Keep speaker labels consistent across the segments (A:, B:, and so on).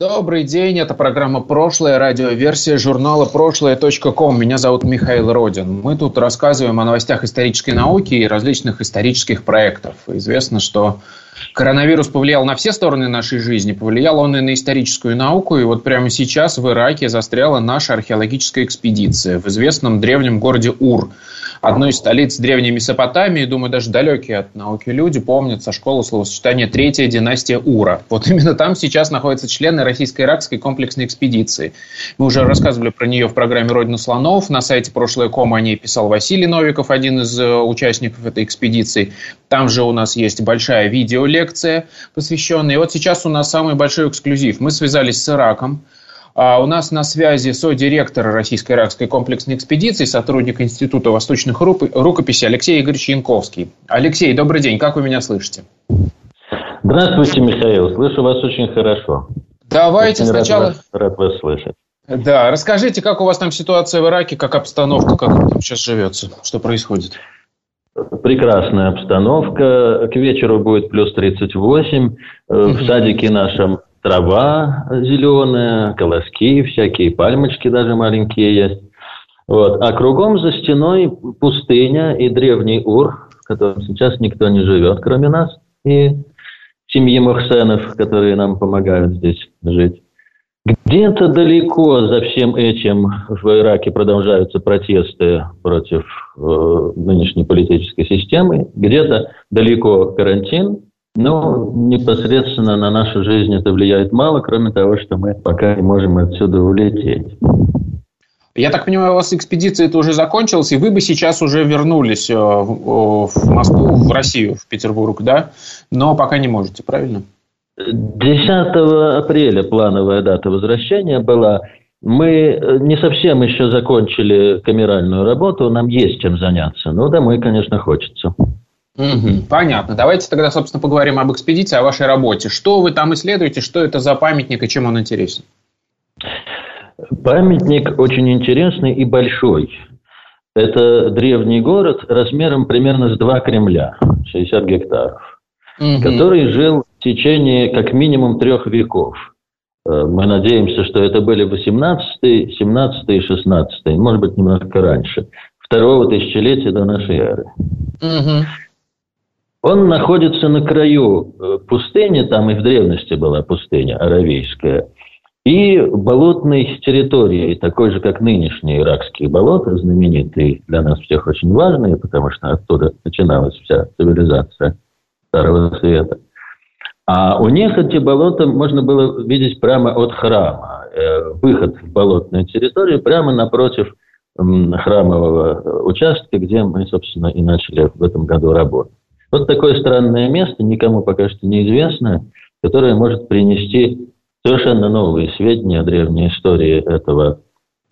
A: Добрый день, это программа «Прошлое», радиоверсия журнала прошлое.ком. Меня зовут Михаил Родин. Мы тут рассказываем о новостях исторической науки и различных исторических проектов. Известно, что коронавирус повлиял на все стороны нашей жизни, повлиял он и на историческую науку. И вот прямо сейчас в Ираке застряла наша археологическая экспедиция в известном древнем городе Ур – одной из столиц древней Месопотамии, думаю, даже далекие от науки люди помнят со школы словосочетания «Третья династия Ура». Вот именно там сейчас находятся члены российско-иракской комплексной экспедиции. Мы уже рассказывали про нее в программе «Родина слонов». На сайте прошлое ком о ней писал Василий Новиков, один из э, участников этой экспедиции. Там же у нас есть большая видеолекция, посвященная. И вот сейчас у нас самый большой эксклюзив. Мы связались с Ираком, а у нас на связи со-директор Российско-Иракской комплексной экспедиции, сотрудник Института восточных рукописей Алексей Игоревич Янковский. Алексей, добрый день, как вы меня слышите?
B: Здравствуйте, Михаил, слышу вас очень хорошо.
A: Давайте
B: очень
A: сначала...
B: Рад вас, рад вас слышать.
A: Да, расскажите, как у вас там ситуация в Ираке, как обстановка, как там сейчас живется, что происходит?
B: Прекрасная обстановка. К вечеру будет плюс 38. В садике нашем трава зеленая, колоски, всякие пальмочки даже маленькие есть. Вот. А кругом за стеной пустыня и древний Ур, в котором сейчас никто не живет, кроме нас, и семьи Мухсенов, которые нам помогают здесь жить. Где-то далеко за всем этим в Ираке продолжаются протесты против э, нынешней политической системы. Где-то далеко карантин, ну, непосредственно на нашу жизнь это влияет мало, кроме того, что мы пока не можем отсюда улететь.
A: Я так понимаю, у вас экспедиция это уже закончилась, и вы бы сейчас уже вернулись э, в Москву, в Россию, в Петербург, да? Но пока не можете, правильно?
B: 10 апреля плановая дата возвращения была. Мы не совсем еще закончили камеральную работу, нам есть чем заняться, но домой, конечно, хочется.
A: Угу, понятно. Давайте тогда, собственно, поговорим об экспедиции, о вашей работе. Что вы там исследуете, что это за памятник и чем он интересен?
B: Памятник очень интересный и большой. Это древний город размером примерно с два Кремля, 60 гектаров, угу. который жил в течение как минимум трех веков. Э, мы надеемся, что это были 18, 17 и 16, может быть, немножко раньше, второго тысячелетия до нашей эры. Угу. Он находится на краю э, пустыни, там и в древности была пустыня аравийская, и болотной территории, такой же, как нынешние иракские болота, знаменитые, для нас всех очень важные, потому что оттуда начиналась вся цивилизация Старого Света. А у них эти болота можно было видеть прямо от храма. Э, выход в болотную территорию прямо напротив храмового участка, где мы, собственно, и начали в этом году работать. Вот такое странное место, никому пока что неизвестное, которое может принести совершенно новые сведения о древней истории этого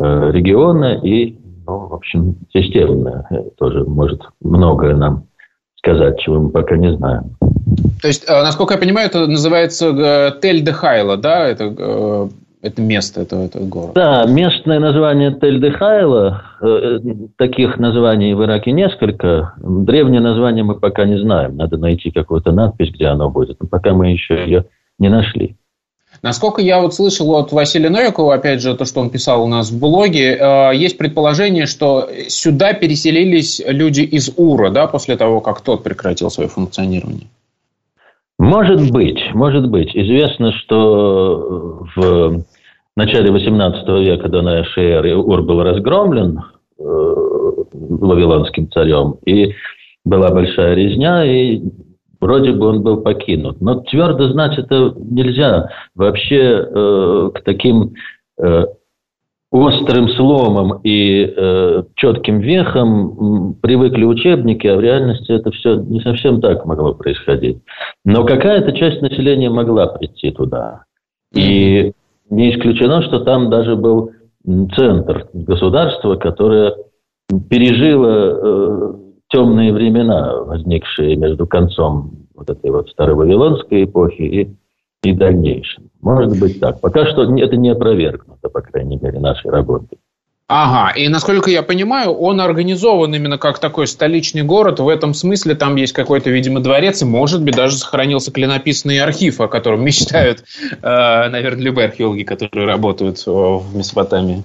B: э, региона и, ну, в общем, системно тоже может многое нам сказать, чего мы пока не знаем.
A: То есть, э, насколько я понимаю, это называется э, Тель-де-Хайла, да? Это э, это место, это, это город.
B: Да, местное название Тель-де-Хайла, э, таких названий в Ираке несколько. Древнее название мы пока не знаем. Надо найти какую-то надпись, где оно будет. Но пока мы еще ее не нашли.
A: Насколько я вот слышал от Василия Новикова, опять же, то, что он писал у нас в блоге, э, есть предположение, что сюда переселились люди из Ура, да, после того, как тот прекратил свое функционирование.
B: Может быть, может быть. Известно, что в в начале XVIII века до нашей эры Ур был разгромлен э, вавилонским царем, и была большая резня, и вроде бы он был покинут. Но твердо знать это нельзя. Вообще э, к таким э, острым сломам и э, четким вехам привыкли учебники, а в реальности это все не совсем так могло происходить. Но какая-то часть населения могла прийти туда. И не исключено, что там даже был центр государства, которое пережило э, темные времена, возникшие между концом вот этой вот старой вавилонской эпохи и, и дальнейшим. Может быть так. Пока что это не опровергнуто, по крайней мере, нашей работой.
A: Ага, и насколько я понимаю, он организован именно как такой столичный город. В этом смысле там есть какой-то, видимо, дворец, и, может быть, даже сохранился клинописный архив, о котором мечтают, э, наверное, любые археологи, которые работают в Месопотамии.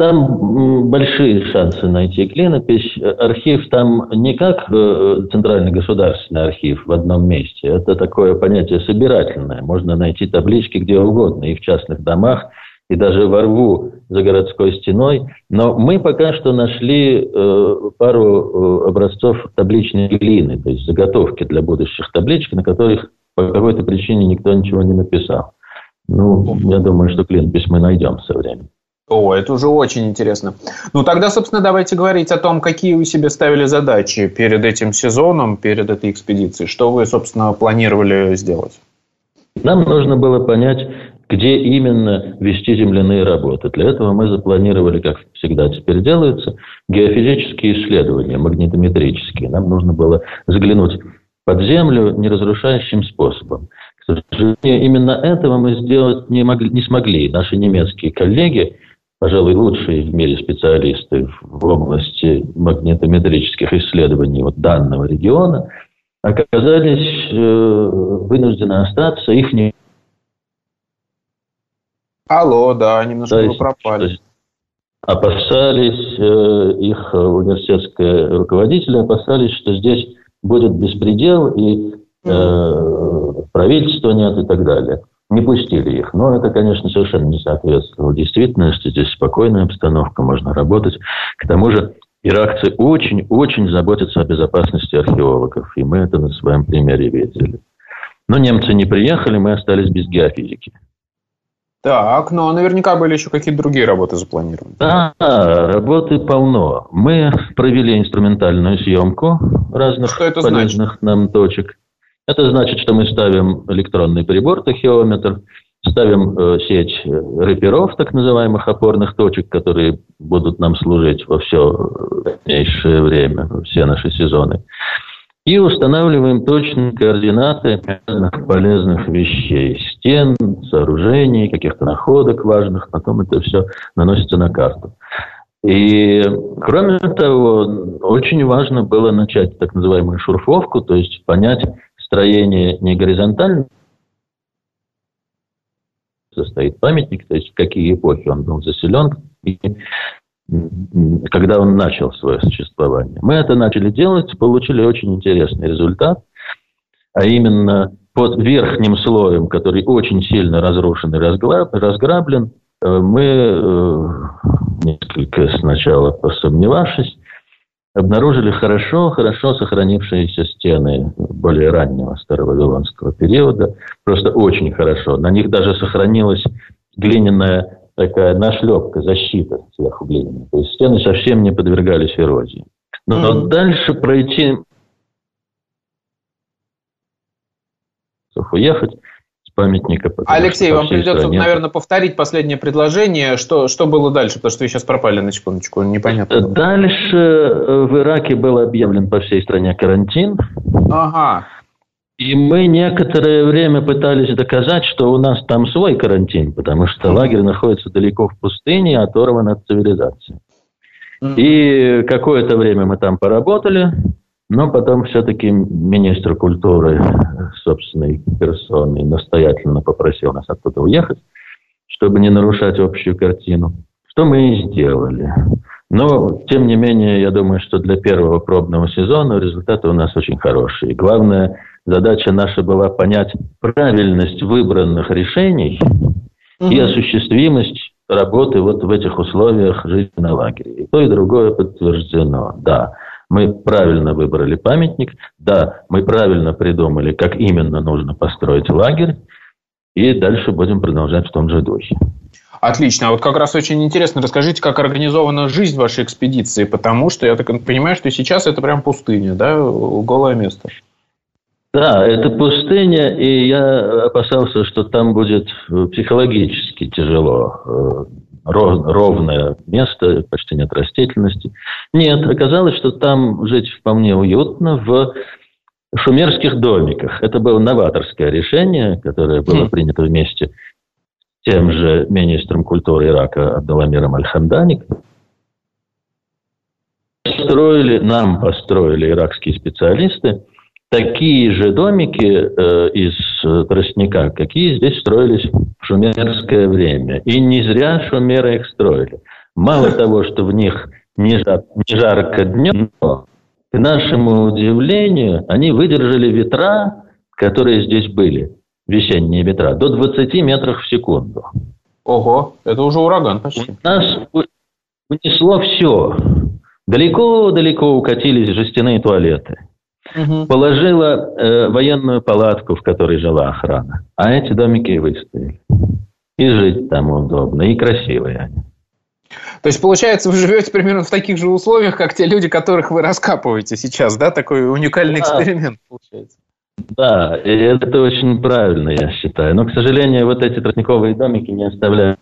B: Там большие шансы найти клинопись. Архив там не как э, центральный государственный архив в одном месте. Это такое понятие собирательное. Можно найти таблички где угодно, и в частных домах, и даже во рву за городской стеной. Но мы пока что нашли э, пару э, образцов табличной глины, то есть заготовки для будущих табличек, на которых по какой-то причине никто ничего не написал. Ну, я думаю, что клинопись мы найдем со временем.
A: О, это уже очень интересно. Ну, тогда, собственно, давайте говорить о том, какие вы себе ставили задачи перед этим сезоном, перед этой экспедицией. Что вы, собственно, планировали сделать?
B: Нам нужно было понять, где именно вести земляные работы. Для этого мы запланировали, как всегда теперь делается, геофизические исследования, магнитометрические. Нам нужно было заглянуть под землю неразрушающим способом. К сожалению, именно этого мы сделать не, могли, не смогли. Наши немецкие коллеги – пожалуй, лучшие в мире специалисты в области магнитометрических исследований вот данного региона, оказались э, вынуждены остаться. Их.
A: Алло, да, немножко то есть, вы пропали.
B: опасались, э, их университетские руководители опасались, что здесь будет беспредел и э, правительства нет и так далее не пустили их. Но это, конечно, совершенно не соответствовало действительности. Здесь спокойная обстановка, можно работать. К тому же иракцы очень-очень заботятся о безопасности археологов. И мы это на своем примере видели. Но немцы не приехали, мы остались без геофизики.
A: Так, но наверняка были еще какие-то другие работы запланированы.
B: Да, работы полно. Мы провели инструментальную съемку разных Что это полезных значит? нам точек. Это значит, что мы ставим электронный прибор, тахиометр, ставим э, сеть рэперов, так называемых опорных точек, которые будут нам служить во все дальнейшее время, все наши сезоны. И устанавливаем точные координаты разных полезных вещей, стен, сооружений, каких-то находок важных, потом это все наносится на карту. И, кроме того, очень важно было начать так называемую шурфовку, то есть понять, строение не горизонтально. Состоит памятник, то есть в какие эпохи он был заселен, и когда он начал свое существование. Мы это начали делать, получили очень интересный результат, а именно под верхним слоем, который очень сильно разрушен и разграблен, э, мы э, несколько сначала посомневавшись, обнаружили хорошо, хорошо сохранившиеся стены более раннего старовавилонского периода. Просто очень хорошо. На них даже сохранилась глиняная такая нашлепка, защита сверху глиняная. То есть стены совсем не подвергались эрозии. Но mm-hmm. дальше пройти уехать памятника.
A: Алексей, вам придется, стране. наверное, повторить последнее предложение. Что, что было дальше? Потому что вы сейчас пропали на секундочку, непонятно.
B: Дальше э, в Ираке был объявлен по всей стране карантин.
A: Ага.
B: И мы некоторое время пытались доказать, что у нас там свой карантин, потому что лагерь находится далеко в пустыне, оторван от цивилизации. И какое-то время мы там поработали, но потом все-таки министр культуры собственной персоной настоятельно попросил нас оттуда уехать, чтобы не нарушать общую картину. Что мы и сделали. Но, тем не менее, я думаю, что для первого пробного сезона результаты у нас очень хорошие. Главная задача наша была понять правильность выбранных решений угу. и осуществимость работы вот в этих условиях жизни на лагере. И то, и другое подтверждено. Да, мы правильно выбрали памятник, да, мы правильно придумали, как именно нужно построить лагерь, и дальше будем продолжать в том же духе.
A: Отлично. А вот как раз очень интересно, расскажите, как организована жизнь вашей экспедиции, потому что я так понимаю, что сейчас это прям пустыня, да, голое место.
B: Да, это пустыня, и я опасался, что там будет психологически тяжело. ровное место, почти нет растительности. Нет, оказалось, что там жить вполне уютно в шумерских домиках. Это было новаторское решение, которое было хм. принято вместе с тем же министром культуры Ирака Абдаламиром Аль-Хамдани. Строили, нам построили иракские специалисты такие же домики э, из тростника, какие здесь строились в шумерское время. И не зря шумеры их строили. Мало того, что в них не, жар, не жарко днем, но, к нашему удивлению, они выдержали ветра, которые здесь были, весенние ветра, до 20 метров в секунду.
A: Ого, это уже ураган почти.
B: У нас унесло все. Далеко-далеко укатились жестяные туалеты угу. положила э, военную палатку, в которой жила охрана. А эти домики и выстояли. И жить там удобно, и красивые они.
A: То есть, получается, вы живете примерно в таких же условиях, как те люди, которых вы раскапываете сейчас, да? Такой уникальный да. эксперимент получается.
B: Да, и это очень правильно, я считаю. Но, к сожалению, вот эти тростниковые домики не оставляют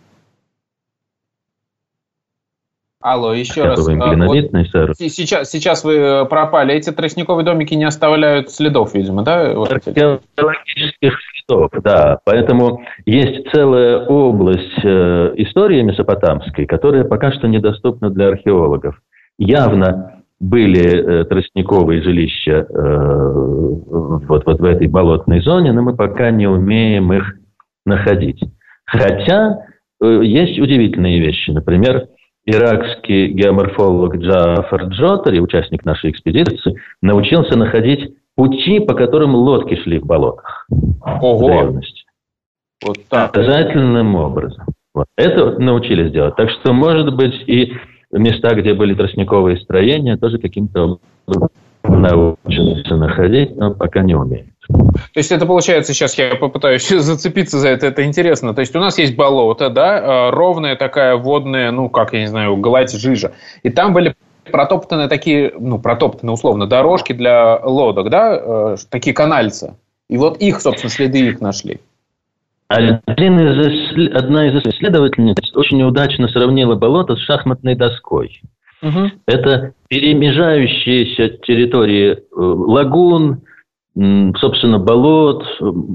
A: Алло, еще раз. А, вот сейчас, сейчас вы э, пропали. Эти тростниковые домики не оставляют следов, видимо, да?
B: Археологических следов, да. Поэтому есть целая область э, истории месопотамской, которая пока что недоступна для археологов. Явно были э, тростниковые жилища э, вот, вот в этой болотной зоне, но мы пока не умеем их находить. Хотя э, есть удивительные вещи. Например, иракский геоморфолог Джафар Джотари, участник нашей экспедиции, научился находить пути, по которым лодки шли в болотах. Ого! В древности. Вот так. Обязательным образом. Вот. Это научились делать. Так что, может быть, и места, где были тростниковые строения, тоже каким-то образом научатся находить, но пока не умеют.
A: То есть это получается, сейчас я попытаюсь зацепиться за это, это интересно. То есть у нас есть болото, да, а, ровная такая водная, ну как, я не знаю, гладь жижа. И там были протоптаны такие, ну, протоптаны условно, дорожки для лодок, да, э, такие канальцы. И вот их, собственно, следы их нашли.
B: Один из, одна из исследовательниц очень удачно сравнила болото с шахматной доской. Угу. Это перемежающиеся территории э, лагун, собственно, болот,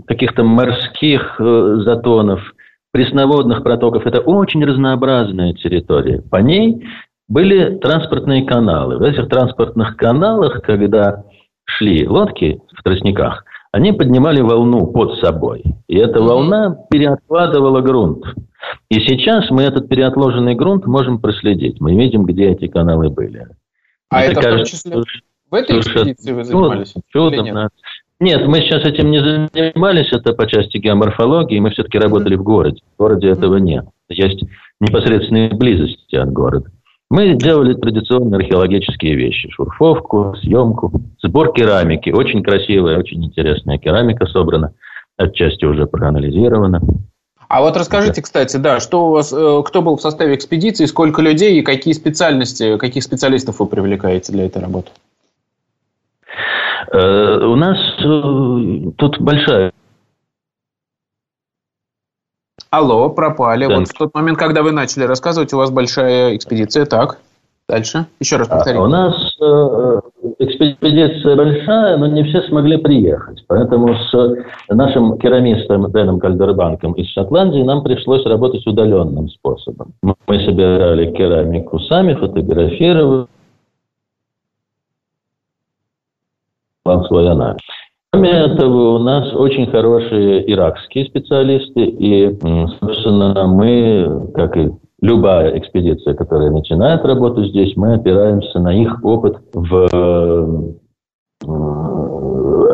B: каких-то морских э, затонов, пресноводных протоков. Это очень разнообразная территория. По ней были транспортные каналы. В этих транспортных каналах, когда шли лодки в тростниках, они поднимали волну под собой. И эта волна переоткладывала грунт. И сейчас мы этот переотложенный грунт можем проследить. Мы видим, где эти каналы были.
A: А это, это кажется, в том числе в этой экспедиции вы занимались?
B: Чудом, нет? нет, мы сейчас этим не занимались, это по части геоморфологии, мы все-таки работали mm-hmm. в городе. В городе этого нет. Есть непосредственные близости от города. Мы делали традиционные археологические вещи. Шурфовку, съемку, сбор керамики. Очень красивая, очень интересная керамика собрана. Отчасти уже проанализирована.
A: А вот расскажите, кстати, да, что у вас, э, кто был в составе экспедиции, сколько людей и какие специальности, каких специалистов вы привлекаете для этой работы?
B: Э, у нас э, тут большая
A: Алло, пропали. Да. Вот в тот момент, когда вы начали рассказывать, у вас большая экспедиция. Так, дальше. Еще раз.
B: А у нас экспедиция большая, но не все смогли приехать. Поэтому с нашим керамистом Дэном Кальдербанком из Шотландии нам пришлось работать удаленным способом. Мы собирали керамику сами, фотографировали, вам свой анализ. Кроме этого, у нас очень хорошие иракские специалисты, и, собственно, мы, как и любая экспедиция, которая начинает работу здесь, мы опираемся на их опыт в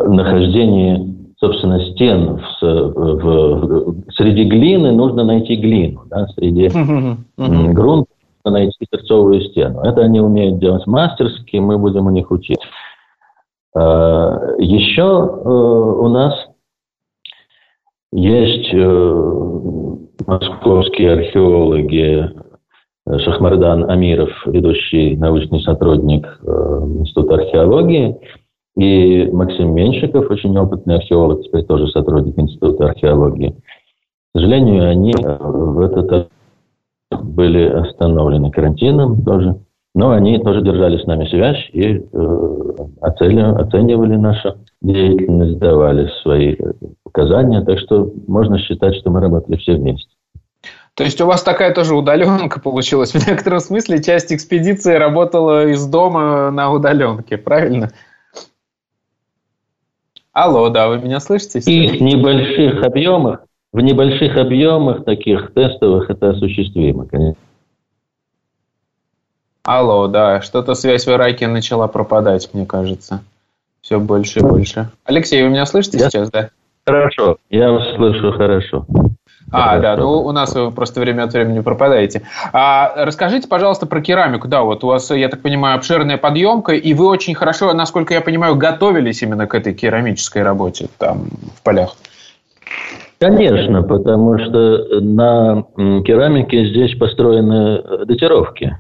B: нахождении, собственно, стен в, в, среди глины нужно найти глину, да, среди грунта найти сердцовую стену. Это они умеют делать мастерски, мы будем у них учиться. Э, Еще э, у нас есть э, московские археологи Шахмардан Амиров, ведущий научный сотрудник Института археологии, и Максим Меньшиков, очень опытный археолог, теперь тоже сотрудник Института археологии. К сожалению, они в этот были остановлены карантином тоже. Но они тоже держали с нами связь и э, оценивали, оценивали нашу деятельность, давали свои показания. Так что можно считать, что мы работали все вместе.
A: То есть у вас такая тоже удаленка получилась. В некотором смысле часть экспедиции работала из дома на удаленке, правильно? Алло, да, вы меня слышите?
B: И в небольших объемах, в небольших объемах таких тестовых это осуществимо, конечно.
A: Алло, да, что-то связь в Ираке начала пропадать, мне кажется. Все больше и больше. Алексей, вы меня слышите я... сейчас, да?
B: Хорошо, я вас слышу хорошо.
A: А, хорошо. да, ну у нас вы просто время от времени пропадаете. А, расскажите, пожалуйста, про керамику. Да, вот у вас, я так понимаю, обширная подъемка, и вы очень хорошо, насколько я понимаю, готовились именно к этой керамической работе там в полях.
B: Конечно, потому что на керамике здесь построены датировки.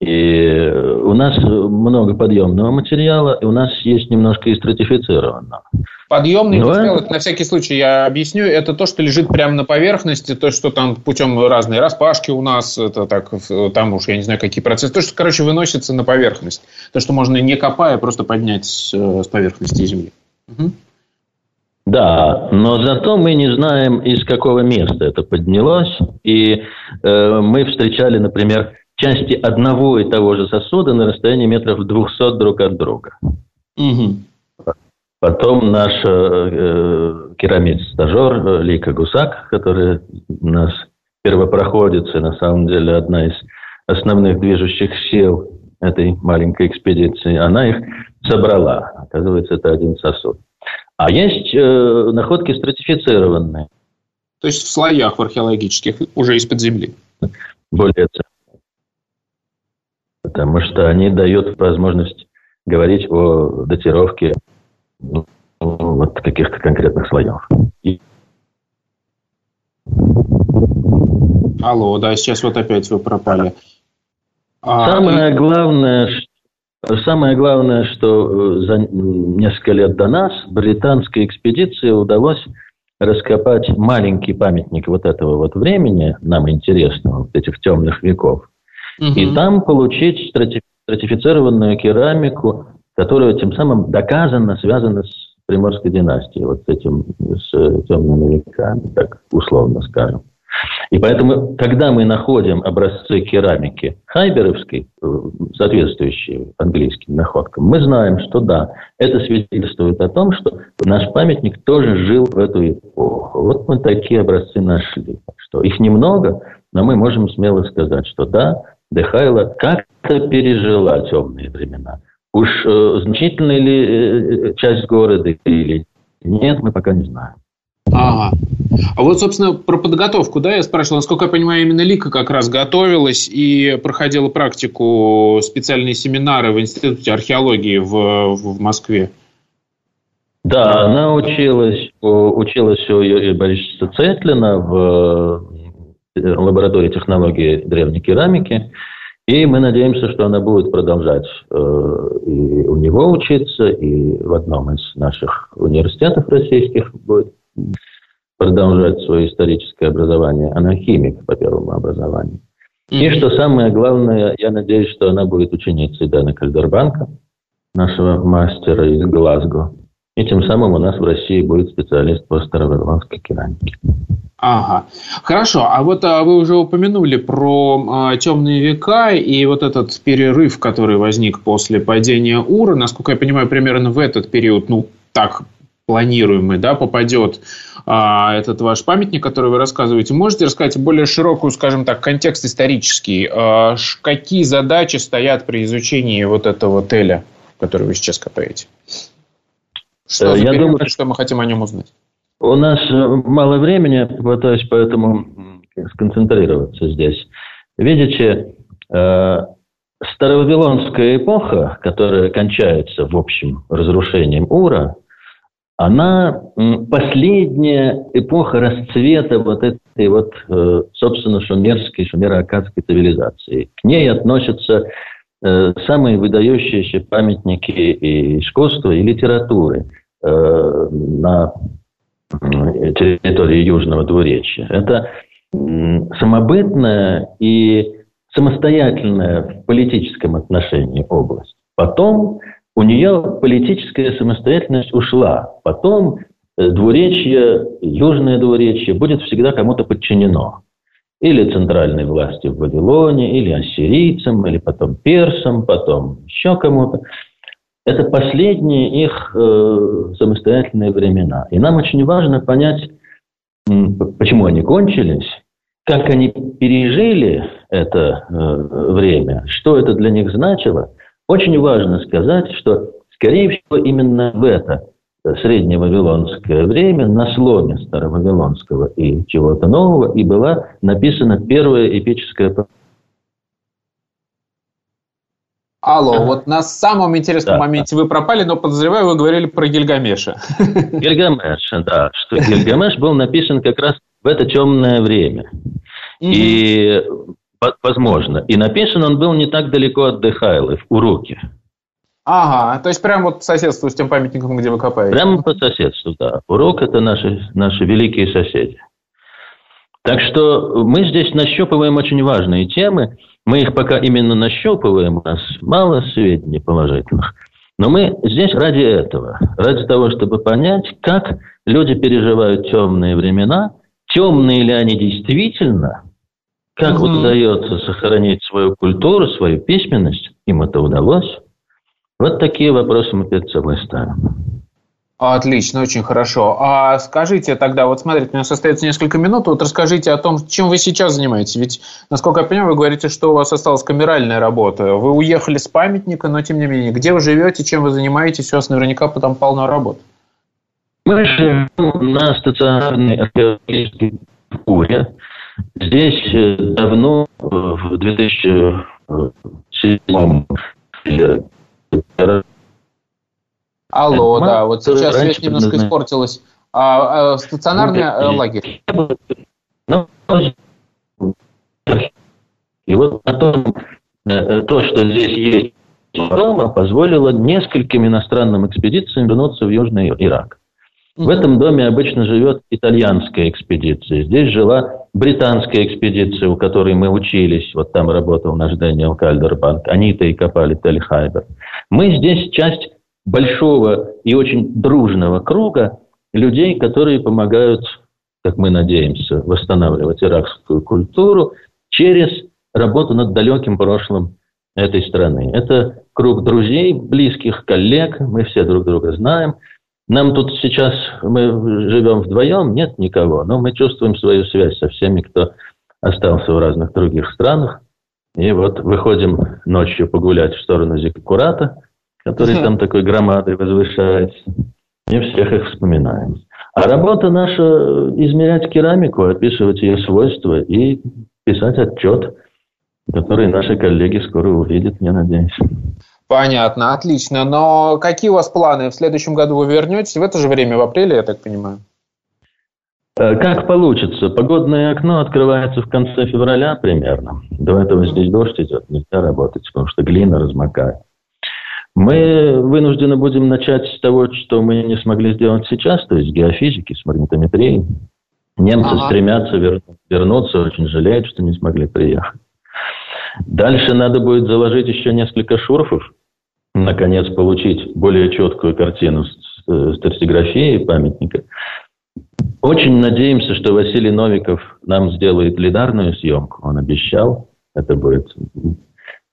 B: И у нас много подъемного материала, и у нас есть немножко и стратифицированного.
A: Подъемный Но... материал, это на всякий случай я объясню, это то, что лежит прямо на поверхности, то, что там путем разной распашки у нас, это так, там уж я не знаю, какие процессы, то, что, короче, выносится на поверхность. То, что можно не копая, просто поднять с, с поверхности земли. Угу.
B: Да, но зато мы не знаем, из какого места это поднялось. И э, мы встречали, например, части одного и того же сосуда на расстоянии метров 200 друг от друга. Угу. Потом наш э, керамист-стажер э, Лика Гусак, который у нас первопроходец и на самом деле одна из основных движущих сил этой маленькой экспедиции, она их собрала. Оказывается, это один сосуд. А есть э, находки стратифицированные.
A: То есть в слоях в археологических, уже из-под земли.
B: Более потому что они дают возможность говорить о датировке ну, вот каких-то конкретных слоев. И...
A: Алло, да, сейчас вот опять вы пропали.
B: А, самое главное, самое главное, что э, за несколько лет до нас британской экспедиции удалось раскопать маленький памятник вот этого вот времени, нам интересного, вот этих темных веков, угу. и там получить стратифицированную керамику, которая тем самым доказанно связана с Приморской династией, вот с этим, с темными веками, так условно скажем. И поэтому, когда мы находим образцы керамики хайберовской, э, соответствующие английским находкам, мы знаем, что да, это свидетельствует о том, что наш памятник тоже жил в эту эпоху. Вот мы такие образцы нашли. Что их немного, но мы можем смело сказать, что да, Дехайла как-то пережила темные времена. Уж э, значительная ли э, часть города или нет, мы пока не знаем.
A: Ага. А вот, собственно, про подготовку, да, я спрашивал, насколько я понимаю, именно Лика как раз готовилась и проходила практику, специальные семинары в Институте археологии в, в Москве.
B: Да, она училась, училась у Борисовича Цетлина в э, лаборатории технологии древней керамики. И мы надеемся, что она будет продолжать э, и у него учиться, и в одном из наших университетов российских будет продолжать свое историческое образование. Она химик по первому образованию. Mm-hmm. И что самое главное, я надеюсь, что она будет ученицей Дэна Кальдербанка, нашего мастера из Глазго. И тем самым у нас в России будет специалист по старовавилонской керамике.
A: Ага. Хорошо. А вот а, вы уже упомянули про а, темные века и вот этот перерыв, который возник после падения Ура. Насколько я понимаю, примерно в этот период, ну, так планируемый, да, попадет а, этот ваш памятник, который вы рассказываете. Можете рассказать более широкую, скажем так, контекст исторический? А, какие задачи стоят при изучении вот этого теля, который вы сейчас копаете? Что э, Я думаю, что мы хотим о нем узнать?
B: У нас э, мало времени, пытаюсь поэтому сконцентрироваться здесь. Видите, э, Старовавилонская эпоха, которая кончается, в общем, разрушением Ура, она последняя эпоха расцвета вот этой вот, э, собственно, шумерской, шумеро-акадской цивилизации. К ней относятся самые выдающиеся памятники и искусства, и литературы на территории Южного Двуречья. Это самобытная и самостоятельная в политическом отношении область. Потом у нее политическая самостоятельность ушла. Потом э, двуречье, южное двуречье будет всегда кому-то подчинено. Или центральной власти в Вавилоне, или ассирийцам, или потом персам, потом еще кому-то. Это последние их э, самостоятельные времена. И нам очень важно понять, почему они кончились, как они пережили это э, время, что это для них значило. Очень важно сказать, что, скорее всего, именно в это средневавилонское время на сломе старовавилонского и чего-то нового и была написана первая эпическая
A: Алло, вот на самом интересном да. моменте вы пропали, но подозреваю, вы говорили про Гильгамеша.
B: Гильгамеш, да, что Гильгамеш был написан как раз в это темное время. И, возможно, и написан он был не так далеко от Дехайлы, в Уруке.
A: Ага, то есть прямо вот по соседству с тем памятником, где вы копаете?
B: Прямо по соседству, да. Урок – это наши, наши великие соседи. Так что мы здесь нащупываем очень важные темы. Мы их пока именно нащупываем, у нас мало сведений положительных. Но мы здесь ради этого, ради того, чтобы понять, как люди переживают темные времена, темные ли они действительно, как угу. удается сохранить свою культуру, свою письменность, им это удалось. Вот такие вопросы мы перед собой ставим.
A: Отлично, очень хорошо. А скажите тогда, вот смотрите, у нас остается несколько минут, вот расскажите о том, чем вы сейчас занимаетесь. Ведь, насколько я понимаю, вы говорите, что у вас осталась камеральная работа. Вы уехали с памятника, но тем не менее, где вы живете, чем вы занимаетесь, у вас наверняка потом полно работы.
B: Мы живем на стационарной археологической куре. Здесь э, давно, в 2007
A: Алло, да, вот сейчас связь немножко испортилась. А, а стационарный ну, лагерь? Ну,
B: и вот потом э, то, что здесь есть дома, позволило нескольким иностранным экспедициям вернуться в Южный Ирак. В этом доме обычно живет итальянская экспедиция. Здесь жила британская экспедиция, у которой мы учились. Вот там работал наш Дэниел Кальдербанк. Они-то и копали Тель-Хайбер. Мы здесь часть большого и очень дружного круга людей, которые помогают, как мы надеемся, восстанавливать иракскую культуру через работу над далеким прошлым этой страны. Это круг друзей, близких, коллег, мы все друг друга знаем. Нам тут сейчас, мы живем вдвоем, нет никого, но мы чувствуем свою связь со всеми, кто остался в разных других странах. И вот выходим ночью погулять в сторону Зиккурата – который там такой громадой возвышается. И всех их вспоминаем. А работа наша – измерять керамику, описывать ее свойства и писать отчет, который наши коллеги скоро увидят, я надеюсь.
A: Понятно, отлично. Но какие у вас планы? В следующем году вы вернетесь в это же время, в апреле, я так понимаю?
B: Э, как получится. Погодное окно открывается в конце февраля примерно. До этого здесь дождь идет, нельзя работать, потому что глина размокает. Мы вынуждены будем начать с того, что мы не смогли сделать сейчас, то есть геофизики с магнитометрией. Немцы ага. стремятся вер... вернуться, очень жалеют, что не смогли приехать. Дальше надо будет заложить еще несколько шурфов, наконец получить более четкую картину стратиграфии памятника. Очень надеемся, что Василий Новиков нам сделает лидарную съемку. Он обещал. Это будет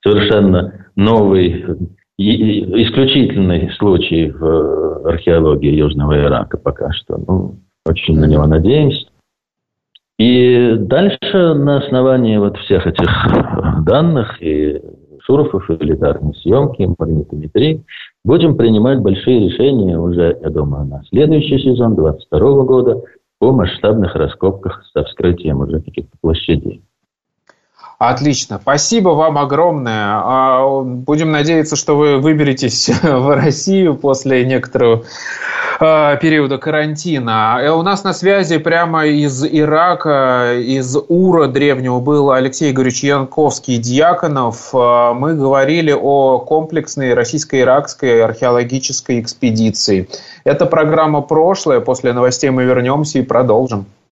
B: совершенно новый исключительный случай в э, археологии Южного Ирака пока что. Ну, очень на него надеемся. И дальше на основании вот всех этих данных и шурфов, и элитарной съемки, и магнитометрии будем принимать большие решения уже, я думаю, на следующий сезон 2022 года по масштабных раскопках со вскрытием уже каких-то площадей.
A: Отлично. Спасибо вам огромное. А, будем надеяться, что вы выберетесь в Россию после некоторого а, периода карантина. Э, у нас на связи прямо из Ирака, из Ура древнего был Алексей Игоревич Янковский, Дьяконов. А, мы говорили о комплексной российско-иракской археологической экспедиции. Это программа «Прошлое». После новостей мы вернемся и продолжим.